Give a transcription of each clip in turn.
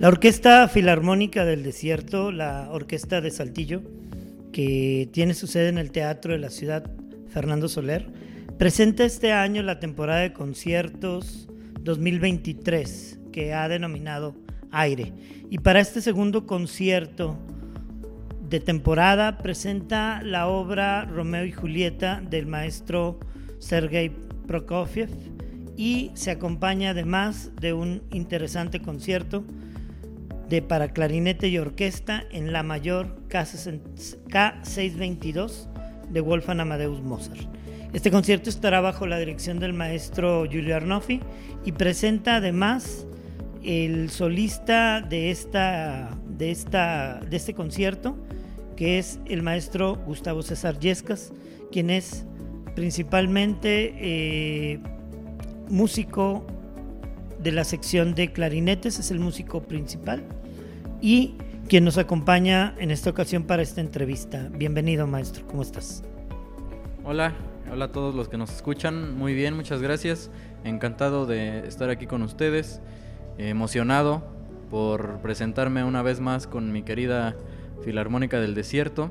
La Orquesta Filarmónica del Desierto, la Orquesta de Saltillo, que tiene su sede en el Teatro de la Ciudad Fernando Soler, presenta este año la temporada de conciertos 2023 que ha denominado Aire. Y para este segundo concierto de temporada presenta la obra Romeo y Julieta del maestro Sergei Prokofiev y se acompaña además de un interesante concierto de para clarinete y orquesta en la mayor K622 de Wolfgang Amadeus Mozart. Este concierto estará bajo la dirección del maestro Giulio Arnoffi y presenta además el solista de, esta, de, esta, de este concierto, que es el maestro Gustavo César Yescas, quien es principalmente eh, músico de la sección de clarinetes, es el músico principal y quien nos acompaña en esta ocasión para esta entrevista. Bienvenido maestro, ¿cómo estás? Hola, hola a todos los que nos escuchan, muy bien, muchas gracias, encantado de estar aquí con ustedes emocionado por presentarme una vez más con mi querida Filarmónica del Desierto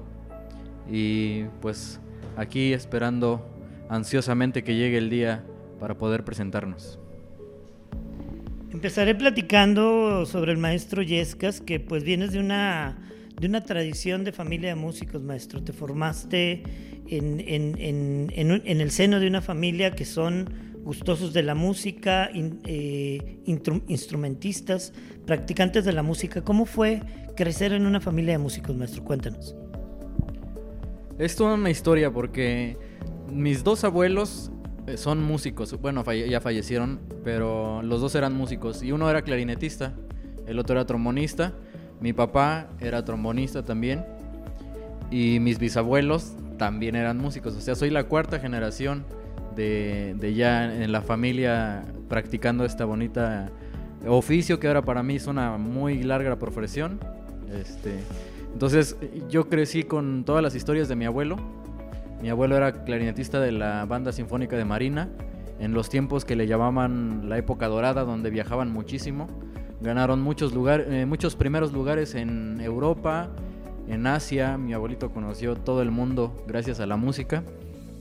y pues aquí esperando ansiosamente que llegue el día para poder presentarnos. Empezaré platicando sobre el maestro Yescas, que pues vienes de una, de una tradición de familia de músicos, maestro. Te formaste en, en, en, en el seno de una familia que son gustosos de la música, eh, instrumentistas, practicantes de la música. ¿Cómo fue crecer en una familia de músicos, maestro? Cuéntanos. Es toda una historia porque mis dos abuelos son músicos. Bueno, ya fallecieron, pero los dos eran músicos. Y uno era clarinetista, el otro era trombonista. Mi papá era trombonista también. Y mis bisabuelos también eran músicos. O sea, soy la cuarta generación de, ya en la familia practicando esta bonita oficio que ahora para mí es una muy larga profesión. Este, entonces yo crecí con todas las historias de mi abuelo. Mi abuelo era clarinetista de la banda sinfónica de Marina en los tiempos que le llamaban la época dorada donde viajaban muchísimo. Ganaron muchos lugares, eh, muchos primeros lugares en Europa, en Asia. Mi abuelito conoció todo el mundo gracias a la música.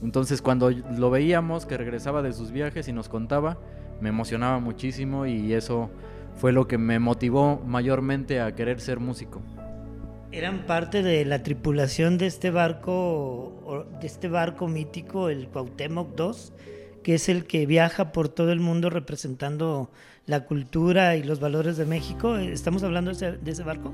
Entonces cuando lo veíamos que regresaba de sus viajes y nos contaba, me emocionaba muchísimo y eso fue lo que me motivó mayormente a querer ser músico. Eran parte de la tripulación de este barco, de este barco mítico, el Cuauhtémoc II, que es el que viaja por todo el mundo representando la cultura y los valores de México. ¿Estamos hablando de ese, barco?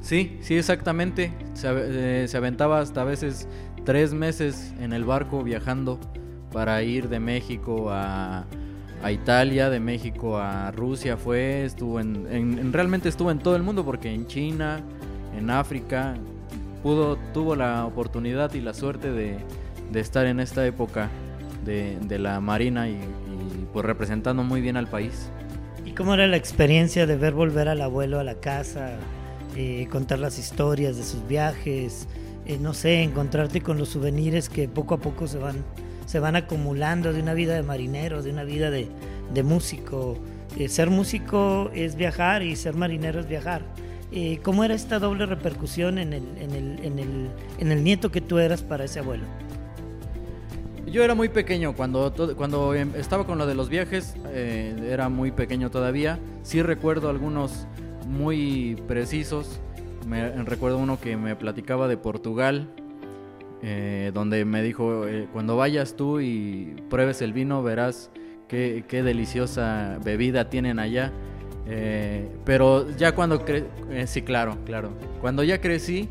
Sí, sí, exactamente. Se, eh, se aventaba hasta a veces tres meses en el barco viajando para ir de México a, Italia, de México a Rusia fue, estuvo en, realmente estuvo en todo el mundo porque en China, en África, pudo, tuvo la oportunidad y la suerte de, estar en esta época de, la Marina y, pues representando muy bien al país. ¿Y cómo era la experiencia de ver volver al abuelo a la casa, eh, contar las historias de sus viajes? Eh, no sé, encontrarte con los souvenirs que poco a poco se van, se van acumulando de una vida de marinero, de una vida de, músico. Eh, ser músico es viajar y ser marinero es viajar. Eh, ¿Cómo era esta doble repercusión en el, en, el, nieto que tú eras para ese abuelo? Yo era muy pequeño cuando, cuando em, estaba con lo de los viajes, era muy pequeño todavía. Sí recuerdo algunos muy precisos me recuerdo uno que me platicaba de Portugal, eh, donde me dijo, eh, cuando vayas tú y pruebes el vino, verás qué, deliciosa bebida tienen allá. Eh, pero ya cuando, sí, claro, claro. Cuando ya crecí,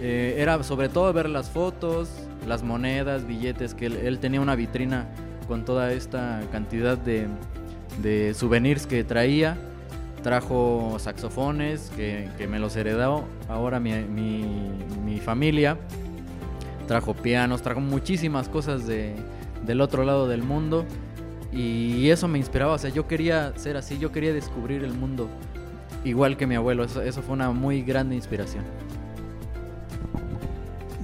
era sobre todo ver las fotos, las monedas, billetes, que él, tenía una vitrina con toda esta cantidad de, de souvenirs que traía. Trajo saxofones que, me los heredó ahora mi, mi, familia, trajo pianos, trajo muchísimas cosas de, del otro lado del mundo y eso me inspiraba, o sea, yo quería ser así, yo quería descubrir el mundo igual que mi abuelo, eso, eso fue una muy grande inspiración.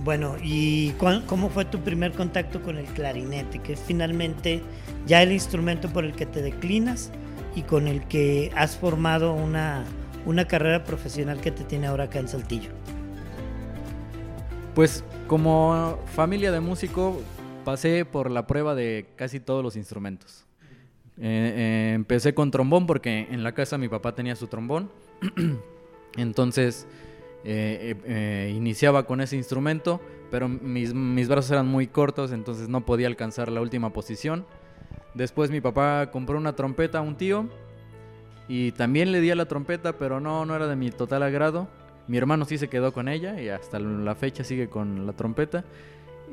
Bueno, ¿y cómo fue tu primer contacto con el clarinete, que es finalmente ya el instrumento por el que te declinas y con el que has formado una, una carrera profesional que te tiene ahora acá en Saltillo? Pues como familia de músico pasé por la prueba de casi todos los instrumentos. Eh, eh, empecé con trombón porque en la casa mi papá tenía su trombón. Entonces eh, iniciaba con ese instrumento, pero mis, mis, brazos eran muy cortos, entonces no podía alcanzar la última posición. Después mi papá compró una trompeta a un tío y también le di a la trompeta, pero no, no era de mi total agrado. Mi hermano sí se quedó con ella y hasta la fecha sigue con la trompeta.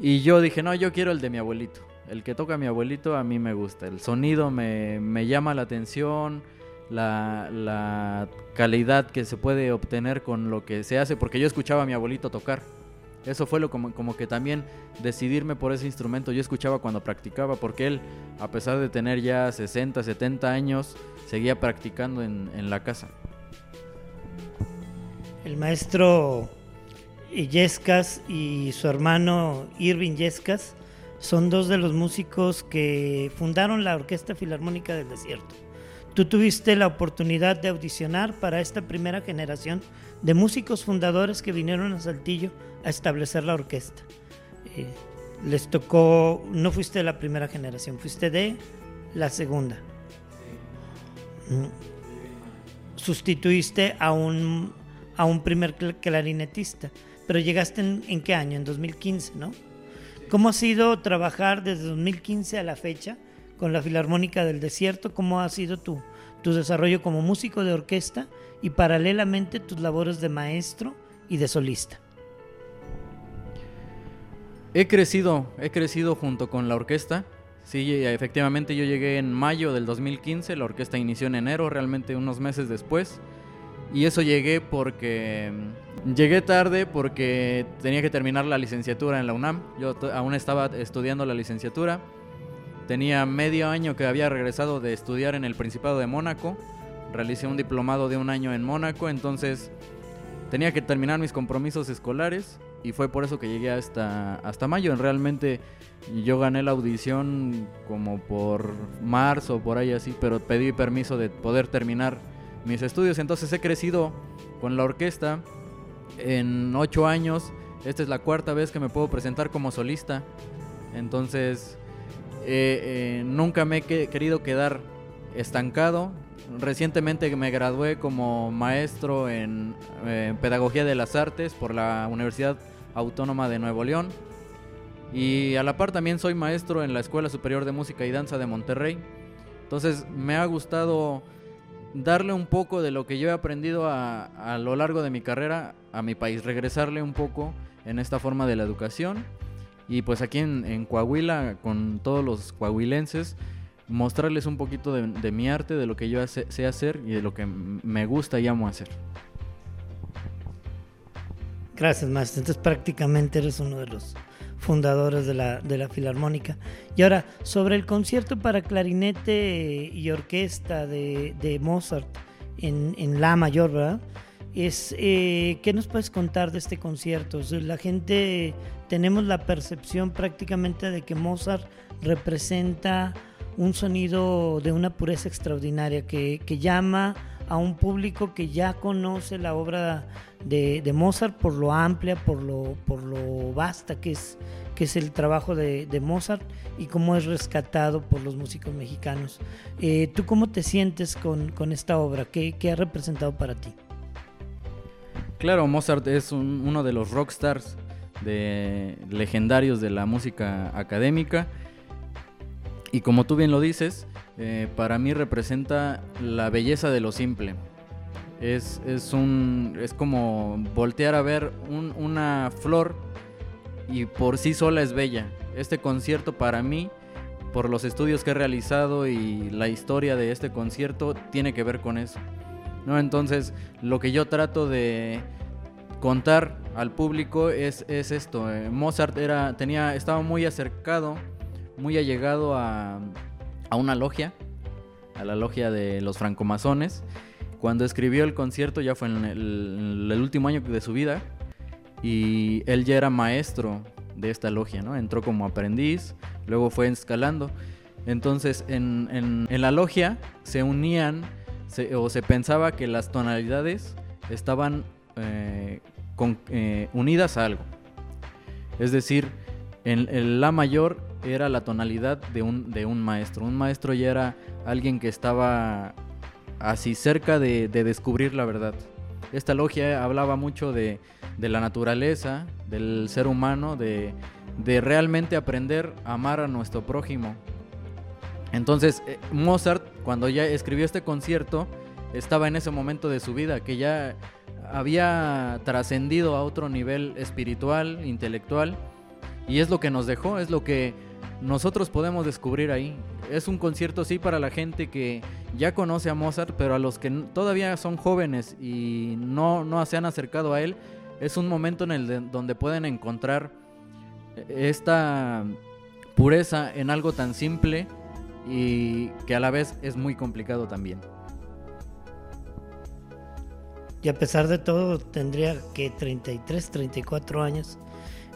Y yo dije, no, yo quiero el de mi abuelito. El que toca mi abuelito a mí me gusta. El sonido me, me llama la atención, la, la, calidad que se puede obtener con lo que se hace, porque yo escuchaba a mi abuelito tocar. Eso fue lo como, como que también decidirme por ese instrumento. Yo escuchaba cuando practicaba, porque él, a pesar de tener ya 60, 70 años, seguía practicando en, en la casa. El maestro Yescas y su hermano Irving Yescas son dos de los músicos que fundaron la Orquesta Filarmónica del Desierto. Tú tuviste la oportunidad de audicionar para esta primera generación de músicos fundadores que vinieron a Saltillo a establecer la orquesta. Eh, les tocó, no fuiste de la primera generación, fuiste de la segunda. Mm. Sustituiste a un, a un primer clarinetista pero llegaste en, qué año? En 2015, ¿no? ¿Cómo ha sido trabajar desde 2015 a la fecha con la Filarmónica del Desierto? ¿Cómo ha sido tu, tu desarrollo como músico de orquesta y paralelamente tus labores de maestro y de solista? He crecido, he crecido junto con la orquesta. Sí, efectivamente yo llegué en mayo del 2015, la orquesta inició en enero, realmente unos meses después. Y eso llegué porque Llegué tarde porque tenía que terminar la licenciatura en la UNAM. Yo aún estaba estudiando la licenciatura. Tenía medio año que había regresado de estudiar en el Principado de Mónaco. Realicé un diplomado de un año en Mónaco, entonces tenía que terminar mis compromisos escolares y fue por eso que llegué hasta, hasta mayo. Realmente yo gané la audición como por marzo, por ahí así, pero pedí permiso de poder terminar mis estudios. Entonces he crecido con la orquesta en ocho años. Esta es la cuarta vez que me puedo presentar como solista. Entonces, eh, eh, nunca me he querido quedar estancado. Recientemente me gradué como maestro en eh, Pedagogía de las Artes por la Universidad Autónoma de Nuevo León. Y a la par también soy maestro en la Escuela Superior de Música y Danza de Monterrey. Entonces me ha gustado darle un poco de lo que yo he aprendido a, a, lo largo de mi carrera a mi país, regresarle un poco en esta forma de la educación y pues aquí en, Coahuila con todos los coahuilenses mostrarles un poquito de, mi arte, de lo que yo sé hacer y de lo que me gusta y amo hacer. Gracias, maestro. Entonces prácticamente eres uno de los fundadores de la, de la Filarmónica. Y ahora, sobre el concierto para clarinete y orquesta de, de Mozart en, en, La Mayor, ¿verdad? Es, eh, ¿Qué nos puedes contar de este concierto? la gente, tenemos la percepción prácticamente de que Mozart representa un sonido de una pureza extraordinaria que, que llama a un público que ya conoce la obra de, Mozart por lo amplia, por lo, por lo vasta que es, que es el trabajo de, Mozart y cómo es rescatado por los músicos mexicanos. Eh, ¿Tú cómo te sientes con, esta obra? ¿Qué, ha representado para ti? Claro, Mozart es uno de los rockstars de, legendarios de la música académica. Y como tú bien lo dices, eh, para mí representa la belleza de lo simple. Es, es, un, es como voltear a ver una flor y por sí sola es bella. Este concierto para mí, por los estudios que he realizado y la historia de este concierto, tiene que ver con eso. ¿no? Entonces, lo que yo trato de contar al público es, es esto. Eh, Mozart era, tenía, estaba muy acercado, muy allegado a, a una logia, a la logia de los francomasones. Cuando escribió el concierto ya fue en el, último año de su vida y él ya era maestro de esta logia, ¿no? Entró como aprendiz, luego fue escalando. Entonces en, en, la logia se unían o se pensaba que las tonalidades estaban eh, eh, unidas a algo. Es decir, en, La mayor era la tonalidad de un, de un maestro. Un maestro ya era alguien que estaba así cerca de, descubrir la verdad. Esta logia hablaba mucho de, la naturaleza, del ser humano, de, de, realmente aprender a amar a nuestro prójimo. Entonces, eh, Mozart, cuando ya escribió este concierto, estaba en ese momento de su vida, que ya había trascendido a otro nivel espiritual, intelectual, y es lo que nos dejó, es lo que nosotros podemos descubrir ahí. Es un concierto sí para la gente que ya conoce a Mozart, pero a los que todavía son jóvenes y no, no se han acercado a él, es un momento en el donde pueden encontrar esta pureza en algo tan simple y que a la vez es muy complicado también. Y a pesar de todo, tendría que 33, 34 años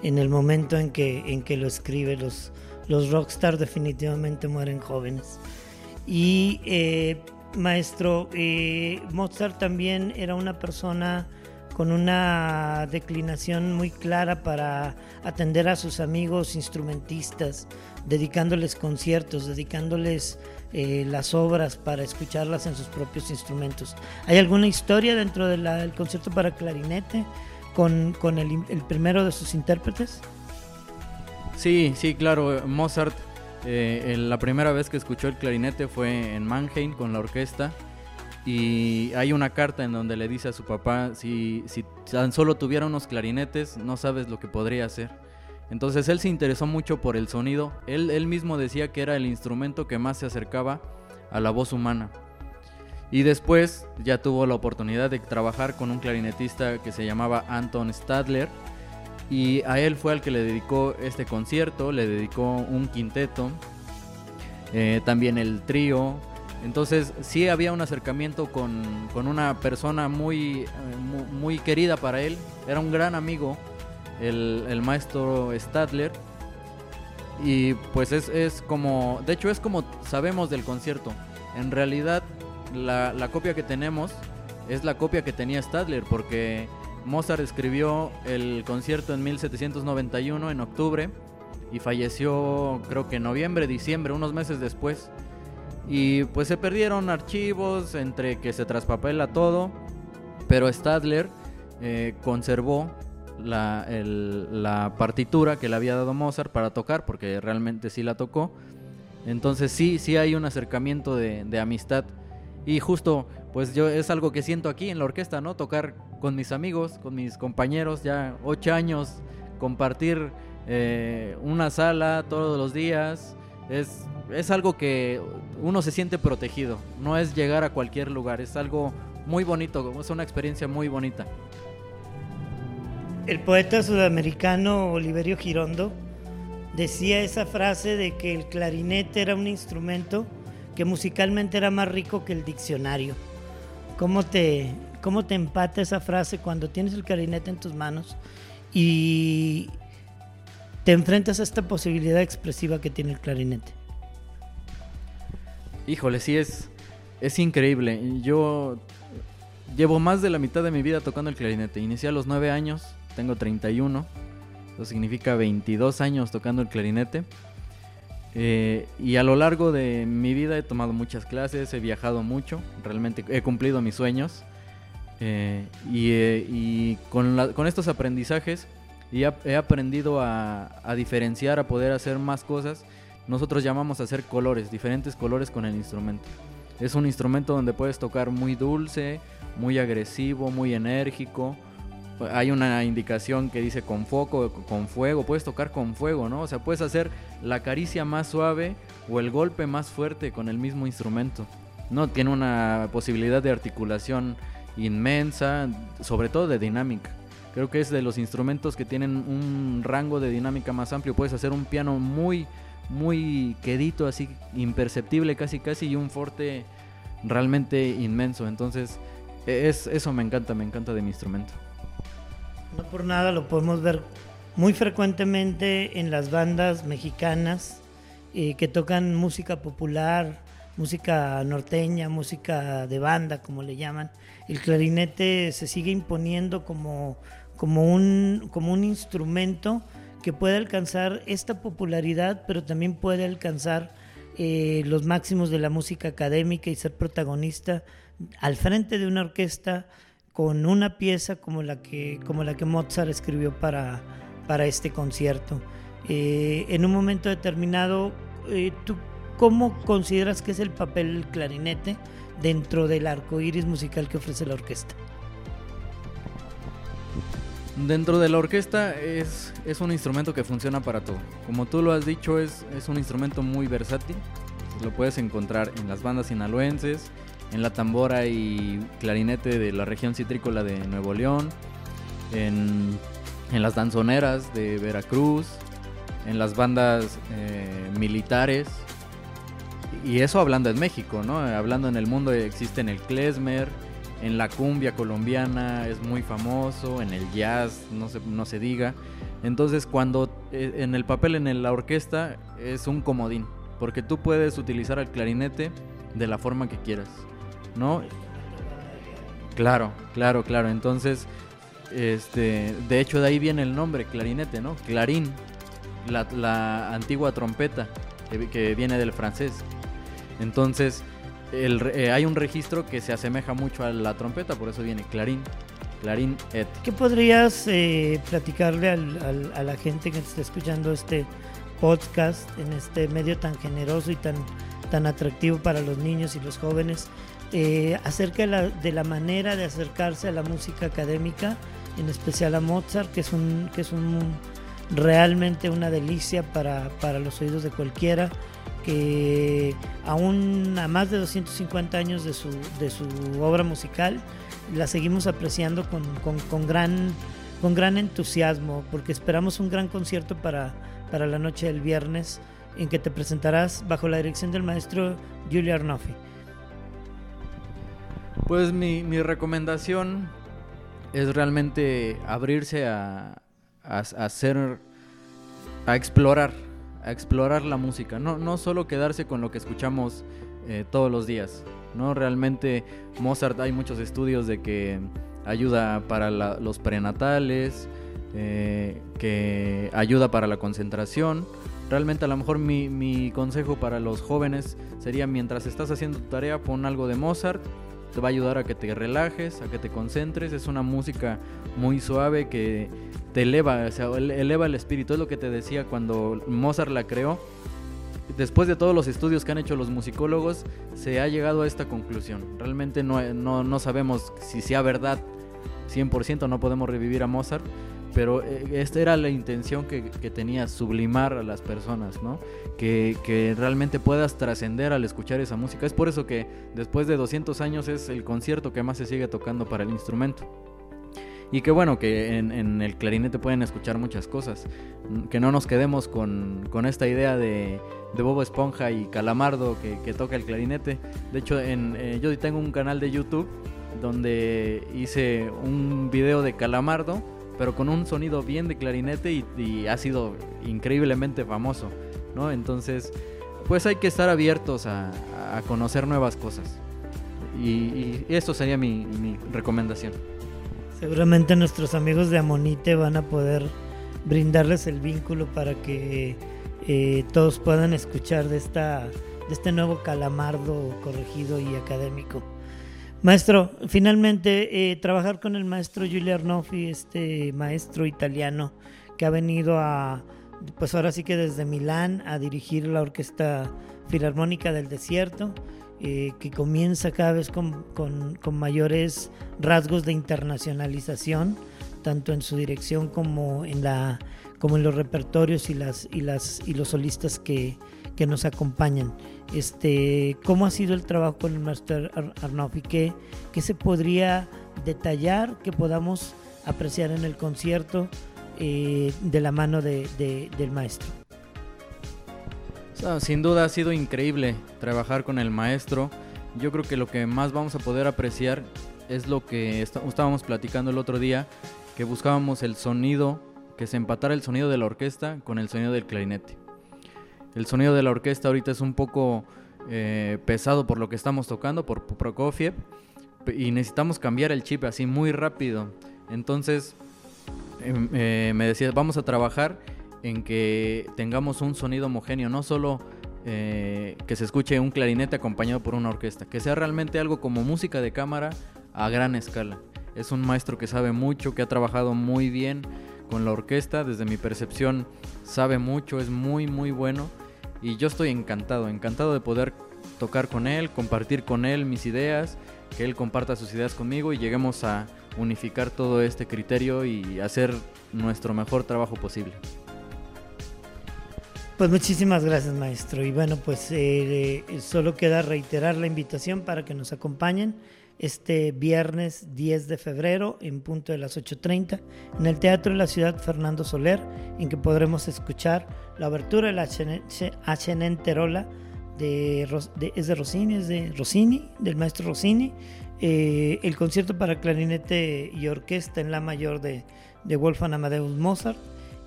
en el momento en que, en que lo escribe. Los, los rockstars definitivamente mueren jóvenes. Y eh, maestro, eh, Mozart también era una persona con una declinación muy clara para atender a sus amigos instrumentistas, dedicándoles conciertos, dedicándoles eh, las obras para escucharlas en sus propios instrumentos. ¿Hay alguna historia dentro del concierto para clarinete con, el, primero de sus intérpretes? Sí, sí, claro. Mozart, eh, la primera vez que escuchó el clarinete fue en Mannheim con la orquesta. Y hay una carta en donde le dice a su papá, si, si tan solo tuviera unos clarinetes, no sabes lo que podría hacer. Entonces él se interesó mucho por el sonido. Él, él mismo decía que era el instrumento que más se acercaba a la voz humana. Y después ya tuvo la oportunidad de trabajar con un clarinetista que se llamaba Anton Stadler. Y a él fue al que le dedicó este concierto, le dedicó un quinteto, eh, también el trío. Entonces sí había un acercamiento con, una persona muy, eh, muy querida para él. Era un gran amigo el, maestro Stadler. Y pues es, como, de hecho es como sabemos del concierto. En realidad la, copia que tenemos es la copia que tenía Stadler porque Mozart escribió el concierto en 1791 en octubre y falleció creo que en noviembre, diciembre, unos meses después. Y pues se perdieron archivos entre que se traspapela todo, pero Stadler eh, conservó la, la, partitura que le había dado Mozart para tocar, porque realmente sí la tocó. Entonces sí, sí hay un acercamiento de, amistad. Y justo, pues yo es algo que siento aquí en la orquesta, ¿no? Tocar con mis amigos, con mis compañeros, ya ocho años, compartir eh, una sala todos los días. Es, es algo que uno se siente protegido. No es llegar a cualquier lugar, es algo muy bonito, es una experiencia muy bonita. El poeta sudamericano Oliverio Girondo decía esa frase de que el clarinete era un instrumento que musicalmente era más rico que el diccionario. ¿Cómo te, cómo te empata esa frase cuando tienes el clarinete en tus manos y te enfrentas a esta posibilidad expresiva que tiene el clarinete? Híjole, sí es, es increíble. Yo llevo más de la mitad de mi vida tocando el clarinete. Inicié a los nueve años tengo 31, eso significa 22 años tocando el clarinete. Eh, y a lo largo de mi vida he tomado muchas clases, he viajado mucho, realmente he cumplido mis sueños. Eh, eh, y, con, con, estos aprendizajes he, he aprendido a, a, diferenciar, a poder hacer más cosas. Nosotros llamamos a hacer colores, diferentes colores con el instrumento. Es un instrumento donde puedes tocar muy dulce, muy agresivo, muy enérgico, hay una indicación que dice con foco, con fuego, puedes tocar con fuego, ¿no? O sea, puedes hacer la caricia más suave o el golpe más fuerte con el mismo instrumento. No, tiene una posibilidad de articulación inmensa, sobre todo de dinámica. Creo que es de los instrumentos que tienen un rango de dinámica más amplio. Puedes hacer un piano muy, muy quedito, así imperceptible casi casi, y un forte realmente inmenso. Entonces, es, eso me encanta, me encanta de mi instrumento. No por nada lo podemos ver muy frecuentemente en las bandas mexicanas eh, que tocan música popular, música norteña, música de banda, como le llaman, el clarinete se sigue imponiendo como, como, un, como un instrumento que puede alcanzar esta popularidad, pero también puede alcanzar eh, los máximos de la música académica y ser protagonista al frente de una orquesta con una pieza como la que, como la que Mozart escribió para, para este concierto. Eh, en un momento determinado, eh, ¿tú cómo consideras que es el papel del clarinete dentro del arco iris musical que ofrece la orquesta? Dentro de la orquesta es, es, un instrumento que funciona para todo. Como tú lo has dicho, es, es un instrumento muy versátil. Lo puedes encontrar en las bandas sinaloenses, en la tambora y clarinete de la región citrícola de Nuevo León, en, en las danzoneras de Veracruz, en las bandas eh, militares. Y eso hablando en México, ¿no? Hablando en el mundo existe en el klezmer, en la cumbia colombiana es muy famoso, en el jazz no se, no se diga. Entonces cuando eh, en el papel en la orquesta es un comodín, porque tú puedes utilizar el clarinete de la forma que quieras, ¿no? Claro, claro, claro. Entonces, este, de hecho de ahí viene el nombre, clarinete, ¿no? Clarín, la, antigua trompeta que, viene del francés. Entonces, eh, hay un registro que se asemeja mucho a la trompeta, por eso viene clarín. Clarín et. ¿Qué podrías eh, platicarle a la gente que está escuchando este podcast en este medio tan generoso y tan, tan atractivo para los niños y los jóvenes eh, acerca de la, de la, manera de acercarse a la música académica, en especial a Mozart, que es un, que es un realmente una delicia para, para los oídos de cualquiera que aún a más de 250 años de su, de su obra musical, la seguimos apreciando con, con, con, gran, con gran entusiasmo, porque esperamos un gran concierto para, para la noche del viernes, en que te presentarás bajo la dirección del maestro Giulio Arnoffi. Pues mi, mi recomendación es realmente abrirse a, a, hacer, a explorar, a explorar la música, no, no solo quedarse con lo que escuchamos eh, todos los días, ¿no? Realmente Mozart hay muchos estudios de que ayuda para los prenatales, eh, que ayuda para la concentración. Realmente a lo mejor mi, mi consejo para los jóvenes sería mientras estás haciendo tu tarea pon algo de Mozart, te va a ayudar a que te relajes, a que te concentres, es una música muy suave que te eleva, eleva el espíritu. Es lo que te decía cuando Mozart la creó. Después de todos los estudios que han hecho los musicólogos, se ha llegado a esta conclusión. Realmente no, no, no sabemos si sea verdad 100%, no podemos revivir a Mozart, pero eh, esta era la intención que, que, tenía, sublimar a las personas, ¿no? Que, que realmente puedas trascender al escuchar esa música. Es por eso que después de 200 años es el concierto que más se sigue tocando para el instrumento. Y que bueno, que en, el clarinete pueden escuchar muchas cosas. Que no nos quedemos con, con esta idea de, de, Bobo Esponja y Calamardo que, que toca el clarinete. De hecho, en, eh, yo tengo un canal de YouTube donde hice un video de Calamardo, pero con un sonido bien de clarinete y, ha sido increíblemente famoso. ¿no? Entonces, pues hay que estar abiertos a, a conocer nuevas cosas. Y, y esto sería mi, mi recomendación. Seguramente nuestros amigos de Amonite van a poder brindarles el vínculo para que eh, todos puedan escuchar de, esta, de este nuevo calamardo corregido y académico. Maestro, finalmente eh, trabajar con el maestro Giulio Arnoffi, este maestro italiano que ha venido a, pues ahora sí que desde Milán a dirigir la Orquesta Filarmónica del Desierto eh, que comienza cada vez con, mayores rasgos de internacionalización, tanto en su dirección como en, la, como en los repertorios y, las, y, las, y los solistas que, nos acompañan. Este, ¿Cómo ha sido el trabajo con el maestro Arnolfi? ¿Qué, ¿Qué se podría detallar que podamos apreciar en el concierto eh, de la mano de, del maestro? Sin duda ha sido increíble trabajar con el maestro. Yo creo que lo que más vamos a poder apreciar es lo que estábamos platicando el otro día, que buscábamos el sonido, que se empatara el sonido de la orquesta con el sonido del clarinete. El sonido de la orquesta ahorita es un poco eh, pesado por lo que estamos tocando, por Prokofiev, y necesitamos cambiar el chip así muy rápido. Entonces em, eh, me decía, vamos a trabajar en que tengamos un sonido homogéneo, no solo eh, que se escuche un clarinete acompañado por una orquesta, que sea realmente algo como música de cámara a gran escala. Es un maestro que sabe mucho, que ha trabajado muy bien con la orquesta, desde mi percepción sabe mucho, es muy muy bueno y yo estoy encantado, encantado de poder tocar con él, compartir con él mis ideas, que él comparta sus ideas conmigo y lleguemos a unificar todo este criterio y hacer nuestro mejor trabajo posible. Pues muchísimas gracias maestro. Y bueno pues eh, solo queda reiterar la invitación para que nos acompañen este viernes 10 de febrero en punto de las 8.30 en el Teatro de la Ciudad Fernando Soler, en que podremos escuchar la abertura de la Achenenterola de, de, es de Rossini, es de Rossini, del maestro Rossini, eh, el concierto para clarinete y orquesta en la mayor de, de Wolfgang Amadeus Mozart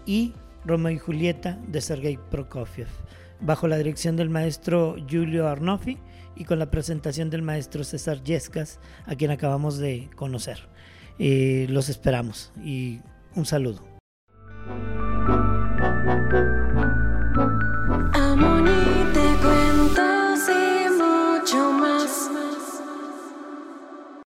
y Romeo y Julieta de Sergei Prokofiev, bajo la dirección del maestro Giulio Arnoffi y con la presentación del maestro César Yescas, a quien acabamos de conocer. Eh, los esperamos y un saludo.